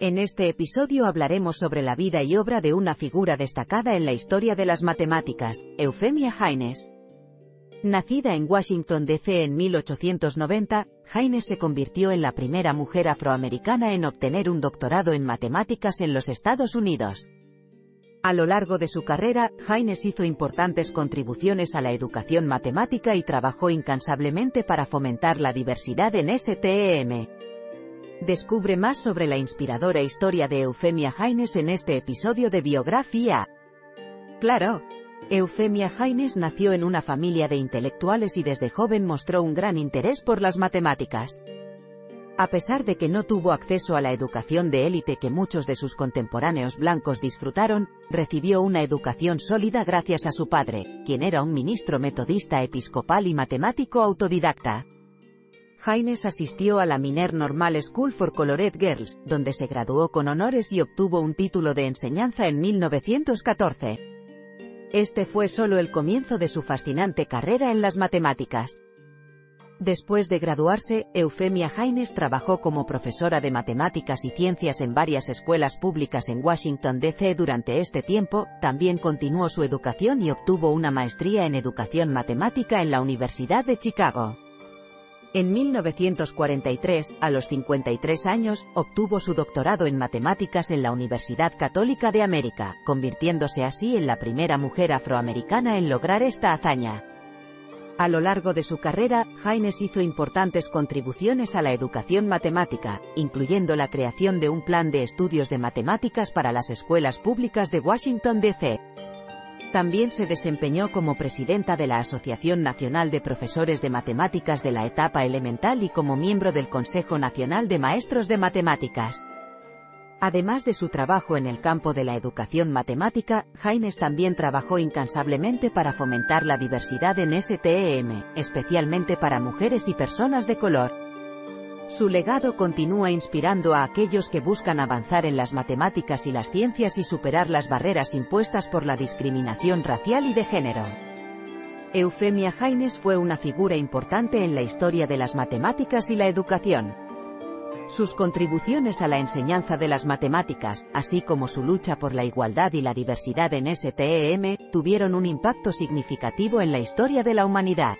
En este episodio hablaremos sobre la vida y obra de una figura destacada en la historia de las matemáticas, Eufemia Haynes. Nacida en Washington, D.C. en 1890, Haynes se convirtió en la primera mujer afroamericana en obtener un doctorado en matemáticas en los Estados Unidos. A lo largo de su carrera, Haynes hizo importantes contribuciones a la educación matemática y trabajó incansablemente para fomentar la diversidad en STEM. Descubre más sobre la inspiradora historia de Eufemia Haynes en este episodio de Biografía. Claro. Eufemia Haynes nació en una familia de intelectuales y desde joven mostró un gran interés por las matemáticas. A pesar de que no tuvo acceso a la educación de élite que muchos de sus contemporáneos blancos disfrutaron, recibió una educación sólida gracias a su padre, quien era un ministro metodista episcopal y matemático autodidacta. Haynes asistió a la Miner Normal School for Colored Girls, donde se graduó con honores y obtuvo un título de enseñanza en 1914. Este fue solo el comienzo de su fascinante carrera en las matemáticas. Después de graduarse, Eufemia Haynes trabajó como profesora de matemáticas y ciencias en varias escuelas públicas en Washington, D.C. Durante este tiempo, también continuó su educación y obtuvo una maestría en educación matemática en la Universidad de Chicago. En 1943, a los 53 años, obtuvo su doctorado en matemáticas en la Universidad Católica de América, convirtiéndose así en la primera mujer afroamericana en lograr esta hazaña. A lo largo de su carrera, Haynes hizo importantes contribuciones a la educación matemática, incluyendo la creación de un plan de estudios de matemáticas para las escuelas públicas de Washington, D.C. También se desempeñó como presidenta de la Asociación Nacional de Profesores de Matemáticas de la etapa elemental y como miembro del Consejo Nacional de Maestros de Matemáticas. Además de su trabajo en el campo de la educación matemática, Haynes también trabajó incansablemente para fomentar la diversidad en STEM, especialmente para mujeres y personas de color. Su legado continúa inspirando a aquellos que buscan avanzar en las matemáticas y las ciencias y superar las barreras impuestas por la discriminación racial y de género. Eufemia Haynes fue una figura importante en la historia de las matemáticas y la educación. Sus contribuciones a la enseñanza de las matemáticas, así como su lucha por la igualdad y la diversidad en STEM, tuvieron un impacto significativo en la historia de la humanidad.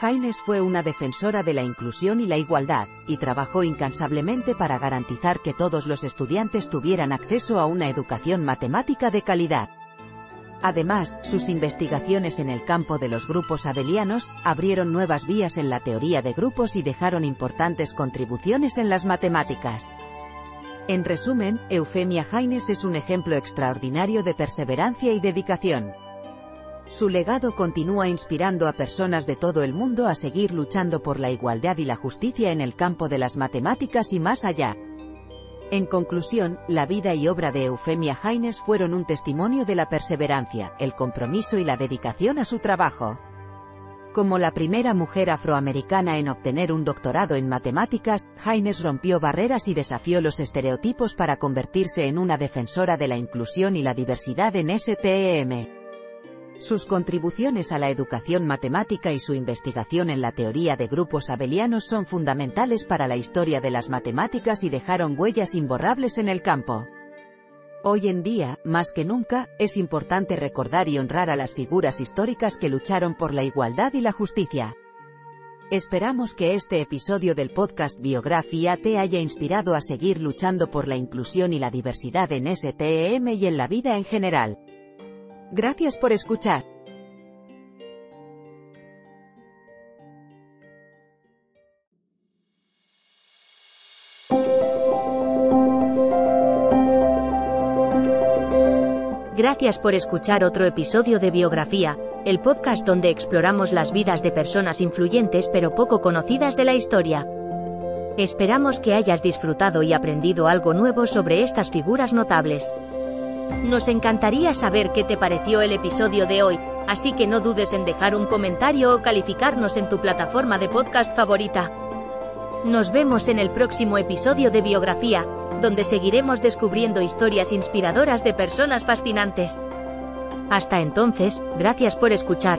Haynes fue una defensora de la inclusión y la igualdad, y trabajó incansablemente para garantizar que todos los estudiantes tuvieran acceso a una educación matemática de calidad. Además, sus investigaciones en el campo de los grupos abelianos, abrieron nuevas vías en la teoría de grupos y dejaron importantes contribuciones en las matemáticas. En resumen, Eufemia Haynes es un ejemplo extraordinario de perseverancia y dedicación. Su legado continúa inspirando a personas de todo el mundo a seguir luchando por la igualdad y la justicia en el campo de las matemáticas y más allá. En conclusión, la vida y obra de Eufemia Haynes fueron un testimonio de la perseverancia, el compromiso y la dedicación a su trabajo. Como la primera mujer afroamericana en obtener un doctorado en matemáticas, Haynes rompió barreras y desafió los estereotipos para convertirse en una defensora de la inclusión y la diversidad en STEM. Sus contribuciones a la educación matemática y su investigación en la teoría de grupos abelianos son fundamentales para la historia de las matemáticas y dejaron huellas imborrables en el campo. Hoy en día, más que nunca, es importante recordar y honrar a las figuras históricas que lucharon por la igualdad y la justicia. Esperamos que este episodio del podcast Biografía te haya inspirado a seguir luchando por la inclusión y la diversidad en STEM y en la vida en general. Gracias por escuchar. Gracias por escuchar otro episodio de Biografía, el podcast donde exploramos las vidas de personas influyentes pero poco conocidas de la historia. Esperamos que hayas disfrutado y aprendido algo nuevo sobre estas figuras notables. Nos encantaría saber qué te pareció el episodio de hoy, así que no dudes en dejar un comentario o calificarnos en tu plataforma de podcast favorita. Nos vemos en el próximo episodio de Biografía, donde seguiremos descubriendo historias inspiradoras de personas fascinantes. Hasta entonces, gracias por escuchar.